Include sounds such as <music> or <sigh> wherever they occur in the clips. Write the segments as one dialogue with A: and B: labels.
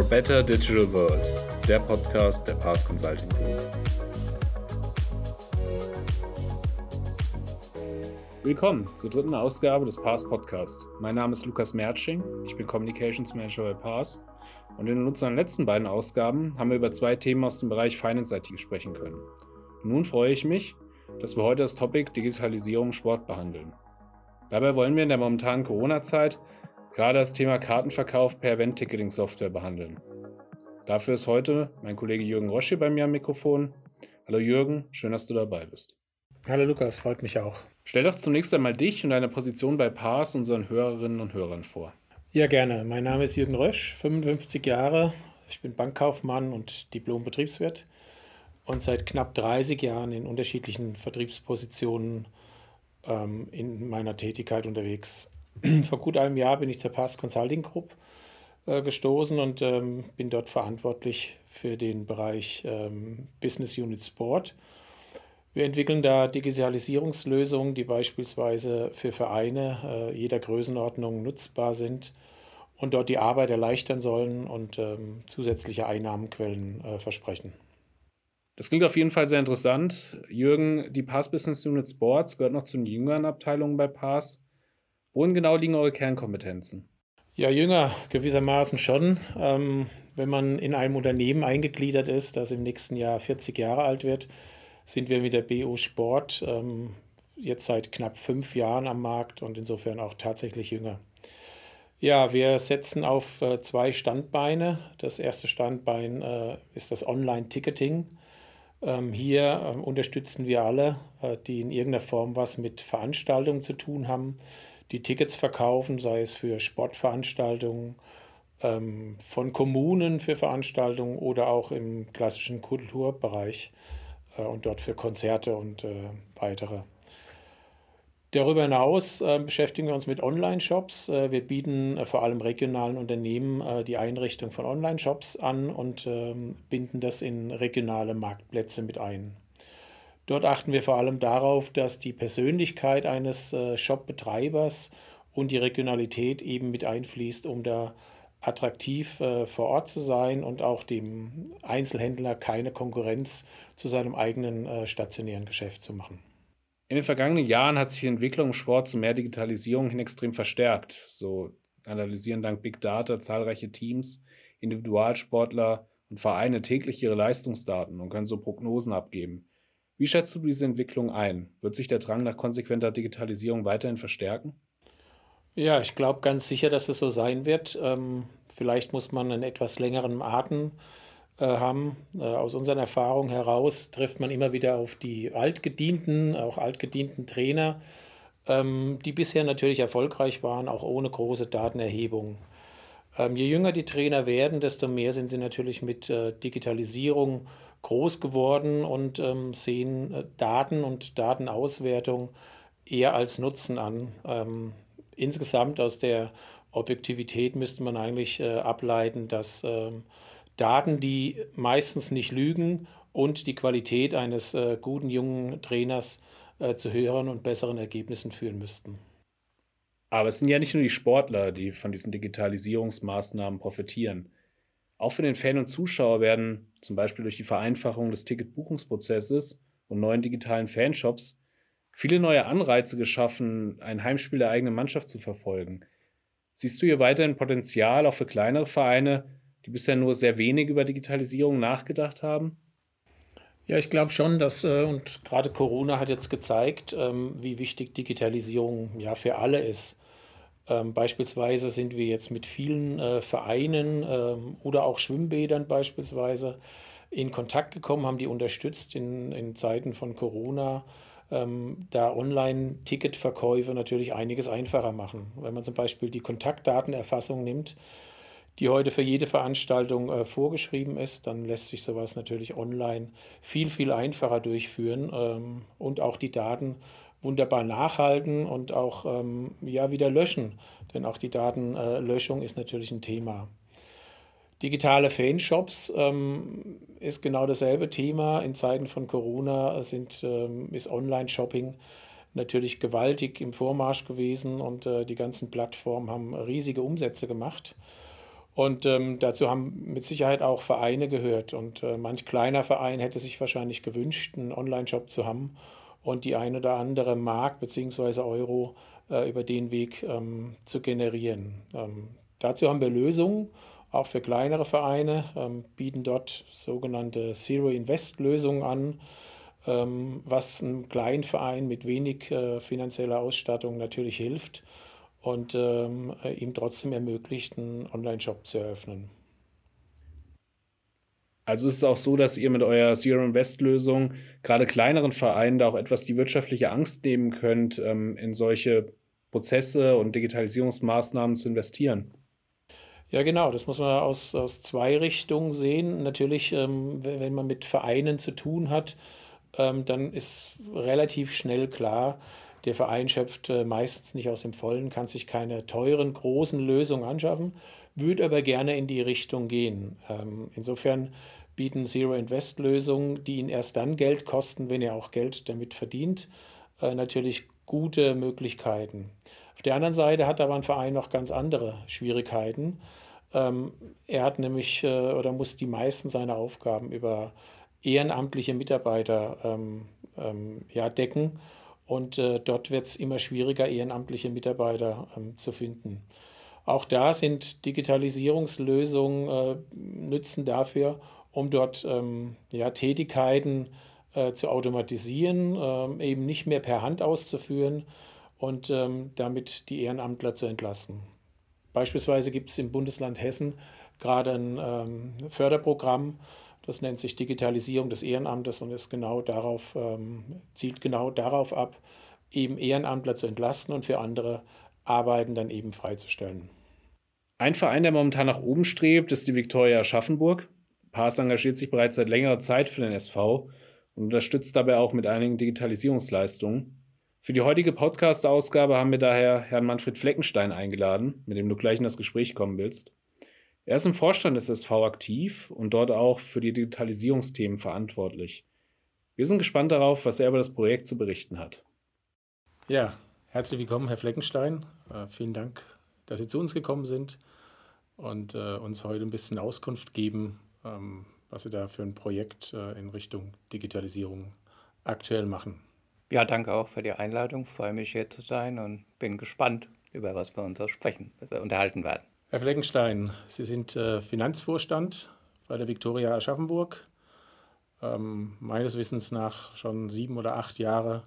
A: For a Better Digital World, der Podcast der Pass Consulting Group. Willkommen zur dritten Ausgabe des Pass Podcast. Mein Name ist Lukas Mertsching, ich bin Communications Manager bei Pass und in unseren letzten beiden Ausgaben haben wir über zwei Themen aus dem Bereich Finance IT sprechen können. Nun freue ich mich, dass wir heute das Topic Digitalisierung Sport behandeln. Dabei wollen wir in der momentanen Corona-Zeit gerade das Thema Kartenverkauf per Event-Ticketing-Software behandeln. Dafür ist heute mein Kollege Jürgen Rosch hier bei mir am Mikrofon. Hallo Jürgen, schön, dass du dabei bist.
B: Hallo Lukas, freut mich auch.
A: Stell doch zunächst einmal dich und deine Position bei PARS unseren Hörerinnen und Hörern vor.
B: Ja, gerne. Mein Name ist Jürgen Rösch, 55 Jahre. Ich bin Bankkaufmann und Diplom-Betriebswirt und seit knapp 30 Jahren in unterschiedlichen Vertriebspositionen ähm, in meiner Tätigkeit unterwegs. <clears throat> Vor gut einem Jahr bin ich zur Pass Consulting Group äh, gestoßen und ähm, bin dort verantwortlich für den Bereich ähm, Business Unit Sport. Wir entwickeln da Digitalisierungslösungen, die beispielsweise für Vereine äh, jeder Größenordnung nutzbar sind und dort die Arbeit erleichtern sollen und ähm, zusätzliche Einnahmenquellen äh, versprechen.
A: Das klingt auf jeden Fall sehr interessant. Jürgen, die Pass Business Unit Sports gehört noch zu den jüngeren Abteilungen bei Pass. Wohin genau liegen eure Kernkompetenzen?
B: Ja, jünger gewissermaßen schon. Ähm, wenn man in einem Unternehmen eingegliedert ist, das im nächsten Jahr 40 Jahre alt wird, sind wir mit der BO Sport ähm, jetzt seit knapp fünf Jahren am Markt und insofern auch tatsächlich jünger. Ja, wir setzen auf äh, zwei Standbeine. Das erste Standbein äh, ist das Online-Ticketing. Ähm, hier äh, unterstützen wir alle, äh, die in irgendeiner Form was mit Veranstaltungen zu tun haben, die Tickets verkaufen, sei es für Sportveranstaltungen, ähm, von Kommunen für Veranstaltungen oder auch im klassischen Kulturbereich äh, und dort für Konzerte und äh, weitere. Darüber hinaus äh, beschäftigen wir uns mit Online-Shops. Äh, wir bieten äh, vor allem regionalen Unternehmen äh, die Einrichtung von Online-Shops an und ähm, binden das in regionale Marktplätze mit ein. Dort achten wir vor allem darauf, dass die Persönlichkeit eines äh, Shop-Betreibers und die Regionalität eben mit einfließt, um da attraktiv äh, vor Ort zu sein und auch dem Einzelhändler keine Konkurrenz zu seinem eigenen stationären Geschäft zu machen.
A: In den vergangenen Jahren hat sich die Entwicklung im Sport zu mehr Digitalisierung hin extrem verstärkt. So analysieren dank Big Data zahlreiche Teams, Individualsportler und Vereine täglich ihre Leistungsdaten und können so Prognosen abgeben. Wie schätzt du diese Entwicklung ein? Wird sich der Drang nach konsequenter Digitalisierung weiterhin verstärken?
B: Ja, ich glaube ganz sicher, dass es so sein wird. Ähm, vielleicht muss man einen etwas längeren Atem äh, haben. Äh, aus unseren Erfahrungen heraus trifft man immer wieder auf die altgedienten, auch altgedienten Trainer, ähm, die bisher natürlich erfolgreich waren, auch ohne große Datenerhebung. Ähm, je jünger die Trainer werden, desto mehr sind sie natürlich mit äh, Digitalisierung groß geworden und ähm, sehen Daten und Datenauswertung eher als Nutzen an. insgesamt aus der Objektivität müsste man eigentlich ableiten, dass Daten, die meistens nicht lügen und die Qualität eines äh, guten jungen Trainers äh, zu höheren und besseren Ergebnissen führen müssten.
A: Aber es sind ja nicht nur die Sportler, die von diesen Digitalisierungsmaßnahmen profitieren. Auch für den Fan und Zuschauer werden zum Beispiel durch die Vereinfachung des Ticketbuchungsprozesses und neuen digitalen Fanshops viele neue Anreize geschaffen, ein Heimspiel der eigenen Mannschaft zu verfolgen. Siehst du hier weiterhin Potenzial auch für kleinere Vereine, die bisher nur sehr wenig über Digitalisierung nachgedacht haben?
B: Ja, ich glaube schon, dass, äh, und gerade Corona hat jetzt gezeigt, ähm, wie wichtig Digitalisierung ja für alle ist. Ähm, beispielsweise sind wir jetzt mit vielen äh, Vereinen ähm, oder auch Schwimmbädern beispielsweise in Kontakt gekommen, haben die unterstützt in, in Zeiten von Corona, da Online-Ticketverkäufe natürlich einiges einfacher machen. Wenn man zum Beispiel die Kontaktdatenerfassung nimmt, die heute für jede Veranstaltung äh, vorgeschrieben ist, dann lässt sich sowas natürlich online viel, viel einfacher durchführen ähm, und auch die Daten wunderbar nachhalten und auch ähm, ja, wieder löschen. Denn auch die Datenlöschung äh, ist natürlich ein Thema. Digitale Fanshops ähm, ist genau dasselbe Thema. In Zeiten von Corona sind, ähm, ist Online-Shopping natürlich gewaltig im Vormarsch gewesen und äh, die ganzen Plattformen haben riesige Umsätze gemacht. Und ähm, dazu haben mit Sicherheit auch Vereine gehört. Und äh, manch kleiner Verein hätte sich wahrscheinlich gewünscht, einen Online-Shop zu haben und die ein oder andere Mark bzw. Euro äh, über den Weg ähm, zu generieren. Ähm, dazu haben wir Lösungen, auch für kleinere Vereine, ähm, bieten dort sogenannte Zero-Invest-Lösungen an, ähm, was einem kleinen Verein mit wenig äh, finanzieller Ausstattung natürlich hilft und ähm, ihm trotzdem ermöglicht, einen Online-Shop zu eröffnen.
A: Also ist es auch so, dass ihr mit eurer Zero Invest Lösung gerade kleineren Vereinen da auch etwas die wirtschaftliche Angst nehmen könnt, ähm, in solche Prozesse und Digitalisierungsmaßnahmen zu investieren.
B: Ja, genau, das muss man aus, aus zwei Richtungen sehen. Natürlich, ähm, wenn man mit Vereinen zu tun hat, ähm, dann ist relativ schnell klar, der Verein schöpft äh, meistens nicht aus dem Vollen, kann sich keine teuren, großen Lösungen anschaffen, würde aber gerne in die Richtung gehen. Ähm, insofern bieten Zero-Invest-Lösungen, die ihn erst dann Geld kosten, wenn er auch Geld damit verdient, äh, natürlich gute Möglichkeiten. Auf der anderen Seite hat aber ein Verein noch ganz andere Schwierigkeiten. Ähm, er hat nämlich äh, oder muss die meisten seiner Aufgaben über ehrenamtliche Mitarbeiter ähm, ähm, ja, decken. Und äh, dort wird es immer schwieriger, ehrenamtliche Mitarbeiter zu finden. Auch da sind Digitalisierungslösungen äh, nützen dafür, um dort ähm, ja, Tätigkeiten äh, zu automatisieren, ähm, eben nicht mehr per Hand auszuführen und ähm, damit die Ehrenamtler zu entlasten. Beispielsweise gibt es im Bundesland Hessen gerade ein ähm, Förderprogramm, das nennt sich Digitalisierung des Ehrenamtes und ist genau darauf, ähm, zielt genau darauf ab, eben Ehrenamtler zu entlasten und für andere Arbeiten dann eben freizustellen.
A: Ein Verein, der momentan nach oben strebt, ist die Viktoria Aschaffenburg. Paas engagiert sich bereits seit längerer Zeit für den SV und unterstützt dabei auch mit einigen Digitalisierungsleistungen. Für die heutige Podcast-Ausgabe haben wir daher Herrn Manfred Fleckenstein eingeladen, mit dem du gleich in das Gespräch kommen willst. Er ist im Vorstand des SV aktiv und dort auch für die Digitalisierungsthemen verantwortlich. Wir sind gespannt darauf, was er über das Projekt zu berichten hat.
B: Ja, herzlich willkommen, Herr Fleckenstein. Äh, vielen Dank, dass Sie zu uns gekommen sind und äh, uns heute ein bisschen Auskunft geben, was Sie da für ein Projekt äh, in Richtung Digitalisierung aktuell machen.
C: Ja, danke auch für die Einladung. Freue mich hier zu sein und bin gespannt, über was wir uns sprechen, wir unterhalten werden.
B: Herr Fleckenstein, Sie sind äh, Finanzvorstand bei der Viktoria Aschaffenburg. Ähm, meines Wissens nach schon sieben oder acht Jahre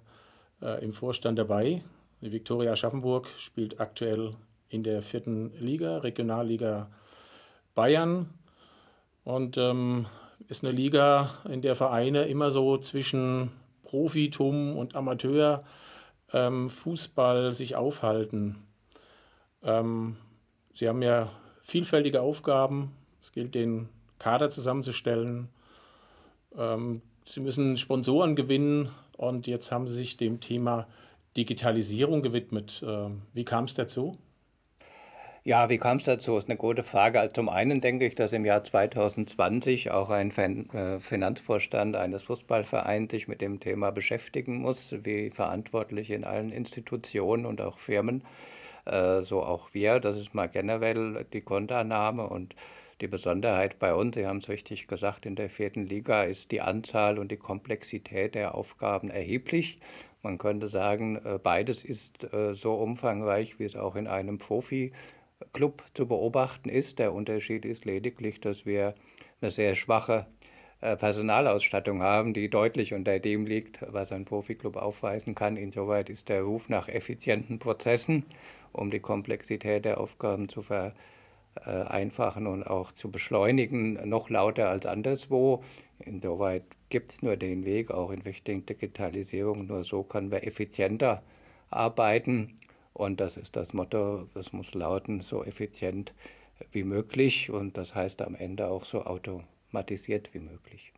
B: äh, im Vorstand dabei. Die Viktoria Aschaffenburg spielt aktuell in der vierten Liga, Regionalliga Bayern. Und ähm, ist eine Liga, in der Vereine immer so zwischen Profitum und Amateur ähm, sich aufhalten. Ähm, sie haben ja vielfältige Aufgaben. Es gilt, den Kader zusammenzustellen. Ähm, sie müssen Sponsoren gewinnen und jetzt haben sie sich dem Thema Digitalisierung gewidmet. Ähm, wie kam es dazu?
C: Ja, wie kam es dazu? Ist eine gute Frage. Also zum einen denke ich, dass im Jahr 2020 auch ein äh, Finanzvorstand eines Fußballvereins sich mit dem Thema beschäftigen muss, wie verantwortlich in allen Institutionen und auch Firmen, äh, so auch wir. Das ist mal generell die Grundannahme und die Besonderheit bei uns, Sie haben es richtig gesagt, in der vierten Liga ist die Anzahl und die Komplexität der Aufgaben erheblich. Man könnte sagen, äh, beides ist so umfangreich, wie es auch in einem Profi Club zu beobachten ist. Der Unterschied ist lediglich, dass wir eine sehr schwache äh, Personalausstattung haben, die deutlich unter dem liegt, was ein Profiklub aufweisen kann. Insoweit ist der Ruf nach effizienten Prozessen, um die Komplexität der Aufgaben zu vereinfachen und auch zu beschleunigen, noch lauter als anderswo. Insoweit gibt es nur den Weg, auch in Richtung Digitalisierung. Nur so können wir effizienter arbeiten und das ist das Motto, das muss lauten, so effizient wie möglich und das heißt am Ende auch so automatisiert wie möglich.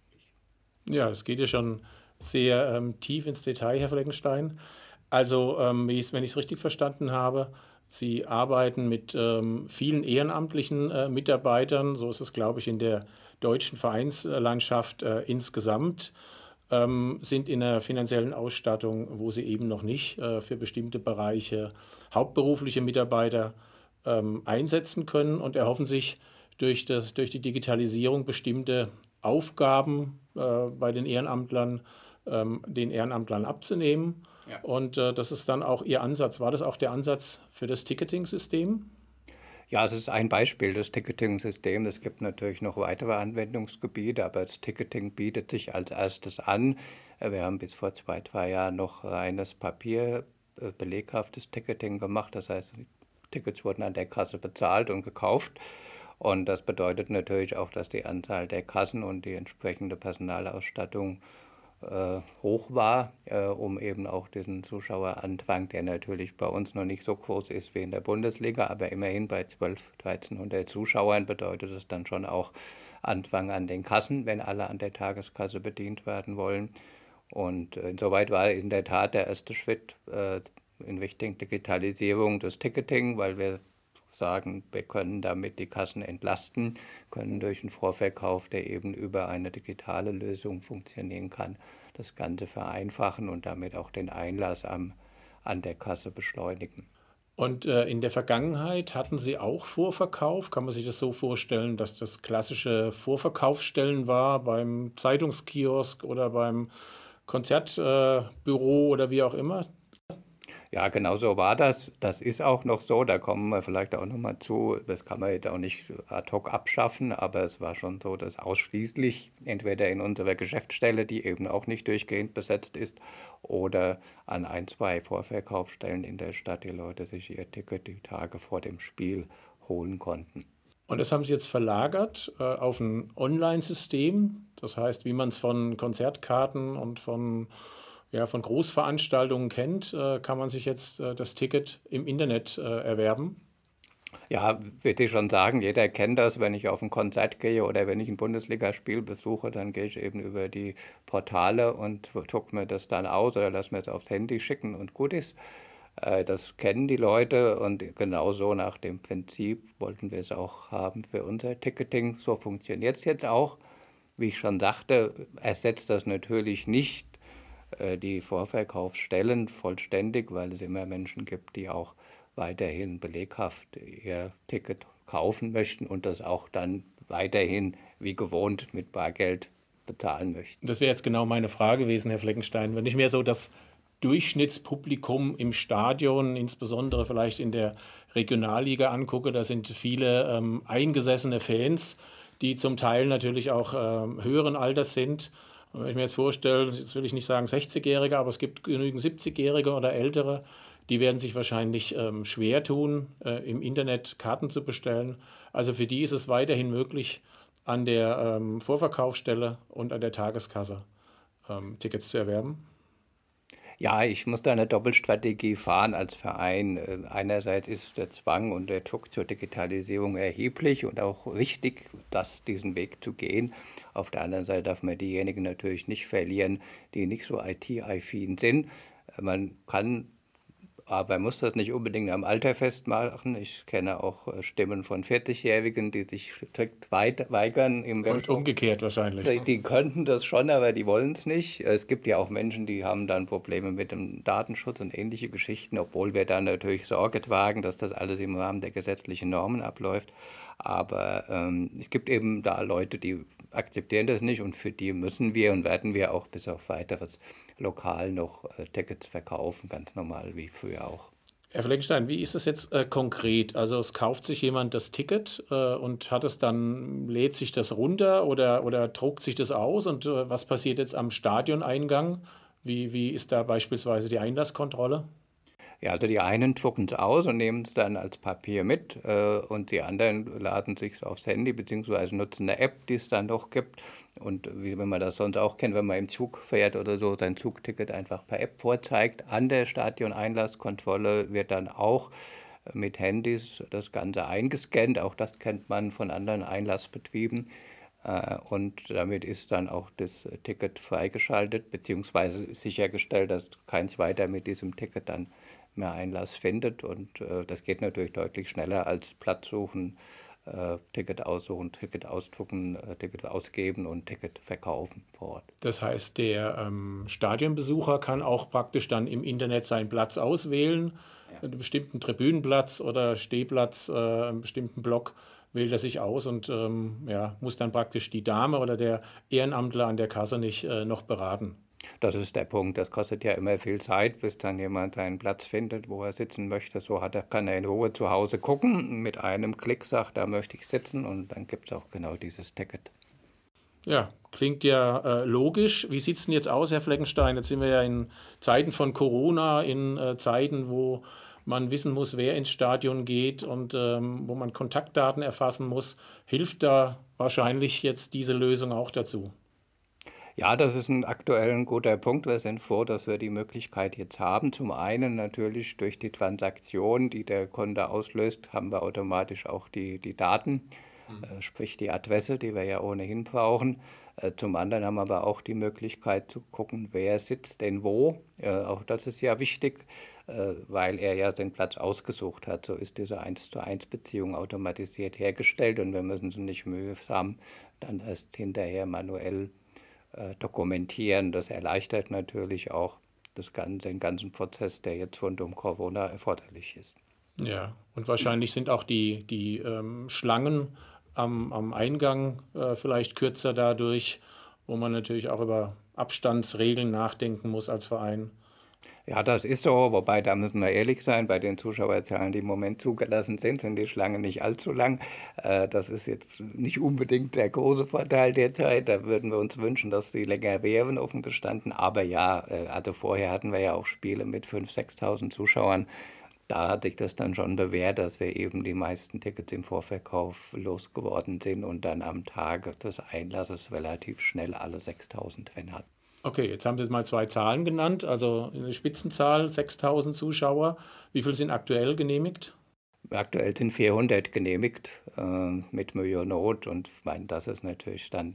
B: Ja, es geht ja schon sehr ähm, tief ins Detail, Herr Fleckenstein. Also, ähm, wenn ich es richtig verstanden habe, Sie arbeiten mit ähm, vielen ehrenamtlichen äh, Mitarbeitern, so ist es, glaube ich, in der deutschen Vereinslandschaft äh, insgesamt ähm, sind in einer finanziellen Ausstattung, wo sie eben noch nicht äh, für bestimmte Bereiche hauptberufliche Mitarbeiter ähm, einsetzen können und erhoffen sich durch, das, durch die Digitalisierung bestimmte Aufgaben äh, bei den Ehrenamtlern, ähm, den Ehrenamtlern abzunehmen. Ja. Und äh, das ist dann auch Ihr Ansatz. War das auch der Ansatz für das Ticketing-System?
C: Ja, es ist ein Beispiel des Ticketing-Systems. Es gibt natürlich noch weitere Anwendungsgebiete, aber das Ticketing bietet sich als erstes an. Wir haben bis vor zwei, drei Jahren noch reines Papier, äh, beleghaftes Ticketing gemacht. Das heißt, Tickets wurden an der Kasse bezahlt und gekauft. Und das bedeutet natürlich auch, dass die Anzahl der Kassen und die entsprechende Personalausstattung hoch war, äh, um eben auch diesen Zuschaueranfang, der natürlich bei uns noch nicht so groß ist wie in der Bundesliga, aber immerhin bei 12, 1300 Zuschauern bedeutet es dann schon auch Anfang an den Kassen, wenn alle an der Tageskasse bedient werden wollen. Und äh, insoweit war in der Tat der erste Schritt äh, in Richtung Digitalisierung des Ticketing, weil wir sagen, wir können damit die Kassen entlasten, können durch einen Vorverkauf, der eben über eine digitale Lösung funktionieren kann, das Ganze vereinfachen und damit auch den Einlass am, an der Kasse beschleunigen.
B: Und äh, in der Vergangenheit hatten Sie auch Vorverkauf? Kann man sich das so vorstellen, dass das klassische Vorverkaufsstellen war beim Zeitungskiosk oder beim Konzertbüro äh, oder wie auch immer?
C: Ja, genau so war das. Das ist auch noch so. Da kommen wir vielleicht auch noch mal zu. Das kann man jetzt auch nicht ad hoc abschaffen, aber es war schon so, dass ausschließlich entweder in unserer Geschäftsstelle, die eben auch nicht durchgehend besetzt ist, oder an ein, zwei Vorverkaufsstellen in der Stadt die Leute sich ihr Ticket die Tage vor dem Spiel holen konnten.
B: Und das haben Sie jetzt verlagert äh, auf ein Online-System. Das heißt, wie man es von Konzertkarten und von ja, von Großveranstaltungen kennt, äh, kann man sich jetzt äh, das Ticket im Internet äh, erwerben.
C: Ja, würde ich schon sagen, jeder kennt das. Wenn ich auf ein Konzert gehe oder wenn ich ein Bundesligaspiel besuche, dann gehe ich eben über die Portale und druck mir das dann aus oder lass mir es aufs Handy schicken und gut ist. Das kennen die Leute und genauso nach dem Prinzip wollten wir es auch haben für unser Ticketing. So funktioniert es jetzt auch. Wie ich schon sagte, ersetzt das natürlich nicht äh, die Vorverkaufsstellen vollständig, weil es immer Menschen gibt, die auch weiterhin beleghaft ihr Ticket kaufen möchten und das auch dann weiterhin wie gewohnt mit Bargeld bezahlen möchten.
B: Das wäre jetzt genau meine Frage gewesen, Herr Fleckenstein. Wenn ich mir so das Durchschnittspublikum im Stadion, insbesondere vielleicht in der Regionalliga angucke, da sind viele ähm, eingesessene Fans, die zum Teil natürlich auch ähm, höheren Alters sind und wenn ich mir jetzt vorstelle, jetzt will ich nicht sagen 60-Jährige, aber es gibt genügend 70-Jährige oder Ältere, die werden sich wahrscheinlich ähm, schwer tun, äh, im Internet Karten zu bestellen. Also für die ist es weiterhin möglich, an der ähm, Vorverkaufsstelle und an der Tageskasse ähm, Tickets zu erwerben.
C: Ja, ich muss da eine Doppelstrategie fahren als Verein. Äh, einerseits ist der Zwang und der Druck zur Digitalisierung erheblich und auch richtig, das, diesen Weg zu gehen. Auf der anderen Seite darf man diejenigen natürlich nicht verlieren, die nicht so IT-affin sind. Man kann aber man muss das nicht unbedingt am Alter festmachen. Ich kenne auch äh, Stimmen von 40-Jährigen, die sich strikt weigern.
B: Im Und umgekehrt wahrscheinlich.
C: Die, die könnten das schon, aber die wollen es nicht. Es gibt ja auch Menschen, die haben dann Probleme mit dem Datenschutz und ähnliche Geschichten, obwohl wir dann natürlich Sorge tragen, dass das alles im Rahmen der gesetzlichen Normen abläuft. Aber ähm, es gibt eben da Leute, die akzeptieren das nicht und für die müssen wir und werden wir auch bis auf weiteres lokal noch äh, Tickets verkaufen, ganz normal wie früher auch.
B: Herr Fleckenstein, wie ist das jetzt äh, konkret? Also es kauft sich jemand das Ticket äh, und hat es dann, lädt sich das runter oder, oder druckt sich das aus und äh, was passiert jetzt am Stadioneingang? Wie, wie ist da beispielsweise die Einlasskontrolle?
C: Ja, also die einen drucken es aus und nehmen es dann als Papier mit äh, und die anderen laden sich aufs Handy bzw. nutzen eine App, die es dann doch gibt. Und wie wenn man das sonst auch kennt, wenn man im Zug fährt oder so, sein Zugticket einfach per App vorzeigt. An der Stadion-Einlasskontrolle wird dann auch mit Handys das Ganze eingescannt. Auch das kennt man von anderen Einlassbetrieben. Äh, und damit ist dann auch das Ticket freigeschaltet, beziehungsweise sichergestellt, dass keins weiter mit diesem Ticket dann mehr Einlass findet. Und äh, das geht natürlich deutlich schneller als Platz suchen, äh, Ticket aussuchen, Ticket ausdrucken, äh, Ticket ausgeben und Ticket verkaufen vor Ort.
B: Das heißt, der ähm, Stadionbesucher kann auch praktisch dann im Internet seinen Platz auswählen einen bestimmten Tribünenplatz oder Stehplatz, äh, einen bestimmten Block wählt er sich aus und ähm, ja, muss dann praktisch die Dame oder der Ehrenamtler an der Kasse nicht äh, noch beraten.
C: Das ist der Punkt. Das kostet ja immer viel Zeit, bis dann jemand einen Platz findet, wo er sitzen möchte. So hat er, kann er in Ruhe zu Hause gucken. Mit einem Klick sagt, da möchte ich sitzen und dann gibt es auch genau dieses Ticket.
B: Ja, klingt ja äh, logisch. Wie sieht es denn jetzt aus, Herr Fleckenstein? Jetzt sind wir ja in Zeiten von Corona, in äh, Zeiten, wo man wissen muss, wer ins Stadion geht und ähm, wo man Kontaktdaten erfassen muss. Hilft da wahrscheinlich jetzt diese Lösung auch dazu?
C: Ja, das ist ein aktuell ein guter Punkt. Wir sind froh, dass wir die Möglichkeit jetzt haben. Zum einen natürlich durch die Transaktion, die der Kunde auslöst, haben wir automatisch auch die, die Daten, mhm. äh, sprich die Adresse, die wir ja ohnehin brauchen. Äh, zum anderen haben wir aber auch die Möglichkeit zu gucken, wer sitzt denn wo. Äh, auch das ist ja wichtig, äh, weil er ja den Platz ausgesucht hat. So ist diese 1 zu 1 Beziehung automatisiert hergestellt und wir müssen sie nicht mühsam dann erst hinterher manuell dokumentieren. Das erleichtert natürlich auch das den ganzen Prozess, der jetzt rund um Corona erforderlich ist.
B: Ja, und wahrscheinlich sind auch die, die ähm, Schlangen am, am Eingang äh, vielleicht kürzer dadurch, wo man natürlich auch über Abstandsregeln nachdenken muss als Verein.
C: Ja, das ist so, wobei da müssen wir ehrlich sein, bei den Zuschauerzahlen, die im Moment zugelassen sind, sind die Schlangen nicht allzu lang. Äh, das ist jetzt nicht unbedingt der große Vorteil derzeit. Da würden wir uns wünschen, dass sie länger wären, offen gestanden. Aber ja, äh, also vorher hatten wir ja auch Spiele mit 5.000, 6.000 Zuschauern. Da hat sich das dann schon bewährt, dass wir eben die meisten Tickets im Vorverkauf losgeworden sind und dann am Tag des Einlasses relativ schnell alle 6.000 wenn hatten.
B: Okay, jetzt haben Sie mal zwei Zahlen genannt. Also eine Spitzenzahl 6000 Zuschauer. Wie viel sind aktuell genehmigt?
C: Aktuell sind 400 genehmigt äh, mit Mühe und Not. Und ich meine, das ist natürlich dann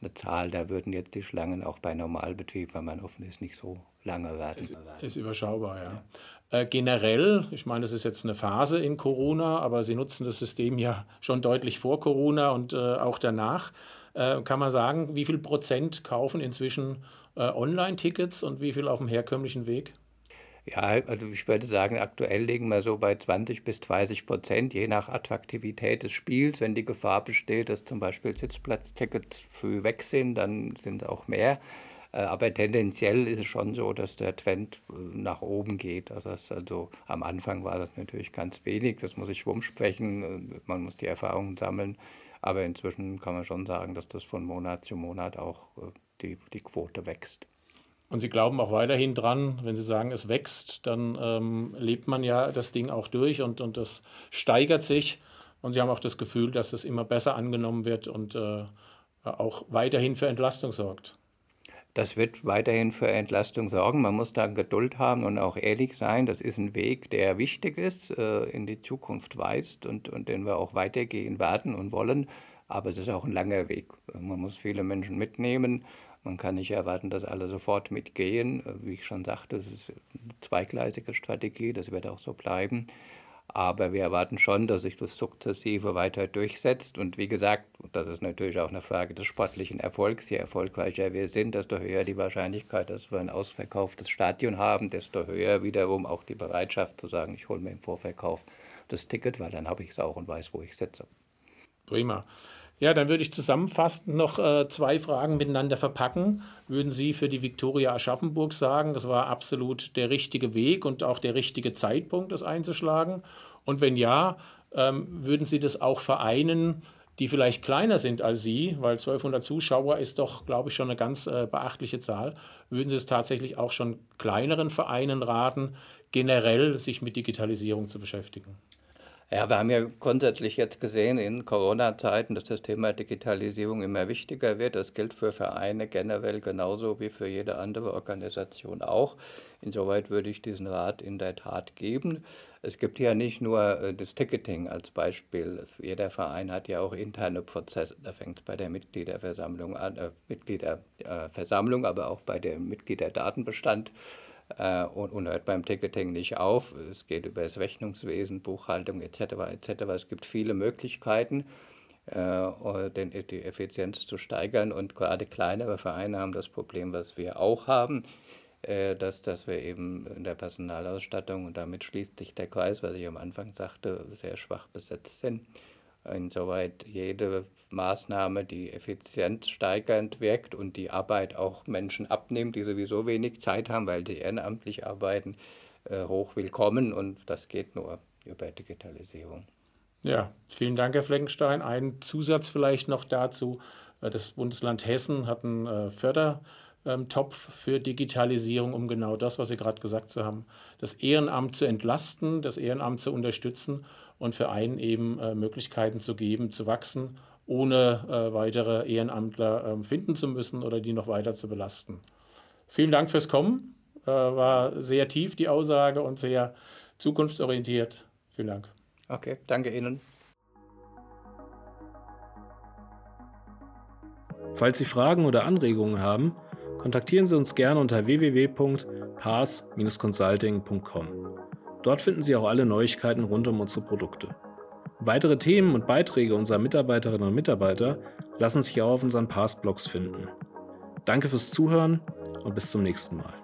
C: eine Zahl, da würden jetzt die Schlangen auch bei Normalbetrieb, wenn man offen ist, nicht so lange werden.
B: Ist, ist überschaubar, ja. ja. Äh, generell, ich meine, das ist jetzt eine Phase in Corona, aber Sie nutzen das System ja schon deutlich vor Corona und äh, auch danach. Äh, kann man sagen, wie viel Prozent kaufen inzwischen äh, Online-Tickets und wie viel auf dem herkömmlichen Weg?
C: Ja, also ich würde sagen, aktuell liegen wir so bei 20 bis 30 Prozent, je nach Attraktivität des Spiels. Wenn die Gefahr besteht, dass zum Beispiel Sitzplatztickets früh weg sind, dann sind auch mehr. Äh, aber tendenziell ist es schon so, dass der Trend äh, nach oben geht. Also, also am Anfang war das natürlich ganz wenig, das muss ich rumsprechen, man muss die Erfahrungen sammeln. Aber inzwischen kann man schon sagen, dass das von Monat zu Monat auch die, die Quote wächst.
B: Und Sie glauben auch weiterhin dran, wenn Sie sagen, es wächst, dann ähm, lebt man ja das Ding auch durch und, und das steigert sich. Und Sie haben auch das Gefühl, dass es immer besser angenommen wird und äh, auch weiterhin für Entlastung sorgt.
C: Das wird weiterhin für Entlastung sorgen. Man muss da Geduld haben und auch ehrlich sein. Das ist ein Weg, der wichtig ist, äh, in die Zukunft weist und, und den wir auch weitergehen werden und wollen. Aber es ist auch ein langer Weg. Man muss viele Menschen mitnehmen man kann nicht erwarten, dass alle sofort mitgehen. Wie ich schon sagte, es ist eine zweigleisige Strategie, das wird auch so bleiben. Aber wir erwarten schon, dass sich das sukzessive weiter durchsetzt. Und wie gesagt, das ist natürlich auch eine Frage des sportlichen Erfolgs. Je erfolgreicher wir sind, desto höher die Wahrscheinlichkeit, dass wir ein ausverkauftes Stadion haben, desto höher wiederum auch die Bereitschaft zu sagen, ich hole mir im Vorverkauf das Ticket, weil dann habe ich es auch und weiß, wo ich sitze.
B: Prima. Ja, dann würde ich zusammenfassend noch äh, zwei Fragen miteinander verpacken. Würden Sie für die Viktoria Aschaffenburg sagen, das war absolut der richtige Weg und auch der richtige Zeitpunkt, das einzuschlagen? Und wenn ja, ähm, würden Sie das auch vereinen, die vielleicht kleiner sind als Sie, weil 1200 Zuschauer ist doch, glaube ich, schon eine ganz äh, beachtliche Zahl. Würden Sie es tatsächlich auch schon kleineren Vereinen raten, generell sich mit Digitalisierung zu beschäftigen?
C: Ja, wir haben ja grundsätzlich jetzt gesehen in Corona-Zeiten, dass das Thema Digitalisierung immer wichtiger wird. Das gilt für Vereine generell genauso wie für jede andere Organisation auch. Insoweit würde ich diesen Rat in der Tat geben. Es gibt ja nicht nur äh, das Ticketing als Beispiel. Jeder Verein hat ja auch interne Prozesse. Da fängt es bei der Mitgliederversammlung an, äh, Mitgliederversammlung, aber auch bei dem Mitgliederdatenbestand äh, und, und, hört beim Ticketing nicht auf. Es geht über das Rechnungswesen, Buchhaltung etc. etc. Es gibt viele Möglichkeiten, äh, die Effizienz zu steigern und gerade kleinere Vereine haben das Problem, was wir auch haben. äh, dass, dass wir eben in der Personalausstattung, und damit schließt sich der Kreis, was ich am Anfang sagte, sehr schwach besetzt sind. Insoweit jede Maßnahme, die Effizienz steigernd wirkt und die Arbeit auch Menschen abnimmt, die sowieso wenig Zeit haben, weil sie ehrenamtlich arbeiten, äh, hoch willkommen und das geht nur über Digitalisierung.
B: Ja, vielen Dank, Herr Fleckenstein. Ein Zusatz vielleicht noch dazu. Äh, das Bundesland Hessen hat einen äh, Fördertopf für Digitalisierung, um genau das, was Sie gerade gesagt haben, das Ehrenamt zu entlasten, das Ehrenamt zu unterstützen und für einen eben Möglichkeiten zu geben, zu wachsen ohne äh, weitere Ehrenamtler äh, finden zu müssen oder die noch weiter zu belasten. Vielen Dank fürs Kommen. Äh, war sehr tief die Aussage und sehr zukunftsorientiert. Vielen Dank.
C: Okay, danke Ihnen.
A: Falls Sie Fragen oder Anregungen haben, kontaktieren Sie uns gerne unter www.pass-consulting.com. Dort finden Sie auch alle Neuigkeiten rund um unsere Produkte. Weitere Themen und Beiträge unserer Mitarbeiterinnen und Mitarbeiter lassen sich auch auf unseren Past-Blogs finden. Danke fürs Zuhören und bis zum nächsten Mal.